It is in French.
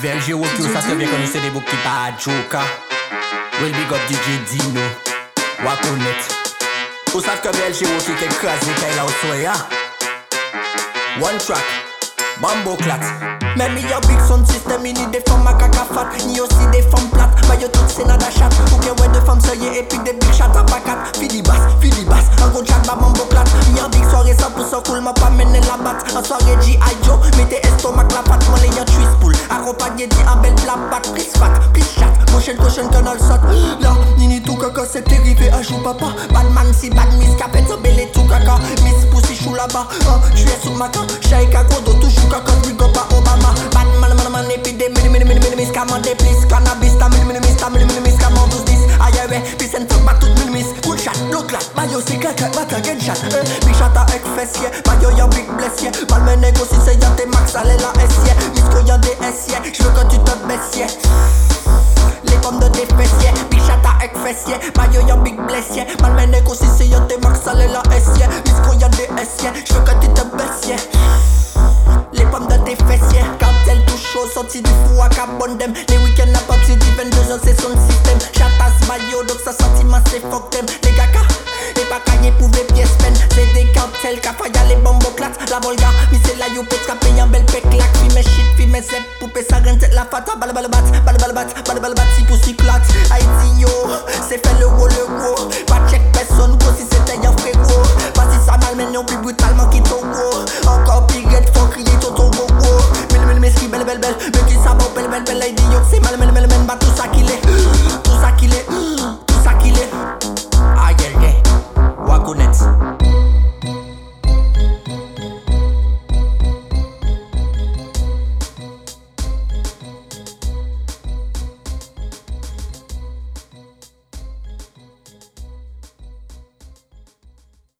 VLG Wokyo, ça se vient qu'on c'est des boucs pas à Joka. Well big up DJ Dino, Wakonet. Vous savez que VLG Wokyo qui crase les là au soya. One track, Bambo Clat. Même il y a big sound system, il ni des femmes à caca fat, ni aussi des femmes plates. Bah yo toutes c'est nada chat. Ou bien ouais de femmes sérieux et puis des big chat à pacat. Filibas, filibas, un gros chat bah mambo clat. Mi en big soirée 100% cool, m'a pas mené la batte. En soirée G.I. Joe, mettez estomac la patte, moi les y'a. Accompagné dit un bel plat back, plus fat, plus chat. Prochaine, prochaine canal saute. Là, nini tout caca, c'est dérivé à jour papa. Batman si bad miss, capette, belé tout caca. Miss pussy chou là-bas, hein, tu es sous ma can. Shaika kodo, toujours caca, big up à Obama. Bad man, man, épidémie, mini, mini, mini, mini, commandez plus. Cannabis, ta mini, mini, mini, ta mini, mini, mini, commande 12 10. Aïe, ouais, peace and fuck, bat tout mini, mini, cool chat, look clat. Mayo, c'est clac, bat gun chat. Euh, big chat à egg fessier, mayo, y'a big blessier. Mal me négocie, Les week-ends à partir du 22h c'est son système. Chatas maillot donc ça sentiment c'est fuck them. Les gaga, les bacagnes pouvaient pièces peine. C'est des cartels, cafaya les bombes clats. La volga, mais c'est la youpe, paye un bel péclac Fi mes shit, fi mes zep, poupée ça rente la fata. Balle balle bat, balle balle bat, balle balle bat Si pour si clat, Haïti yo C'est fait le gros le gros Pas check personne, gros si c'était un frérot. Pas si ça malmène, plus brutalement qui ton gros Encore pire, faut crier tonton gogo Mille mille mesquis belle belle belle Mais qui ça va belle belle belle Lady yo c'est mal mal mal mal Bah tout ça qu'il est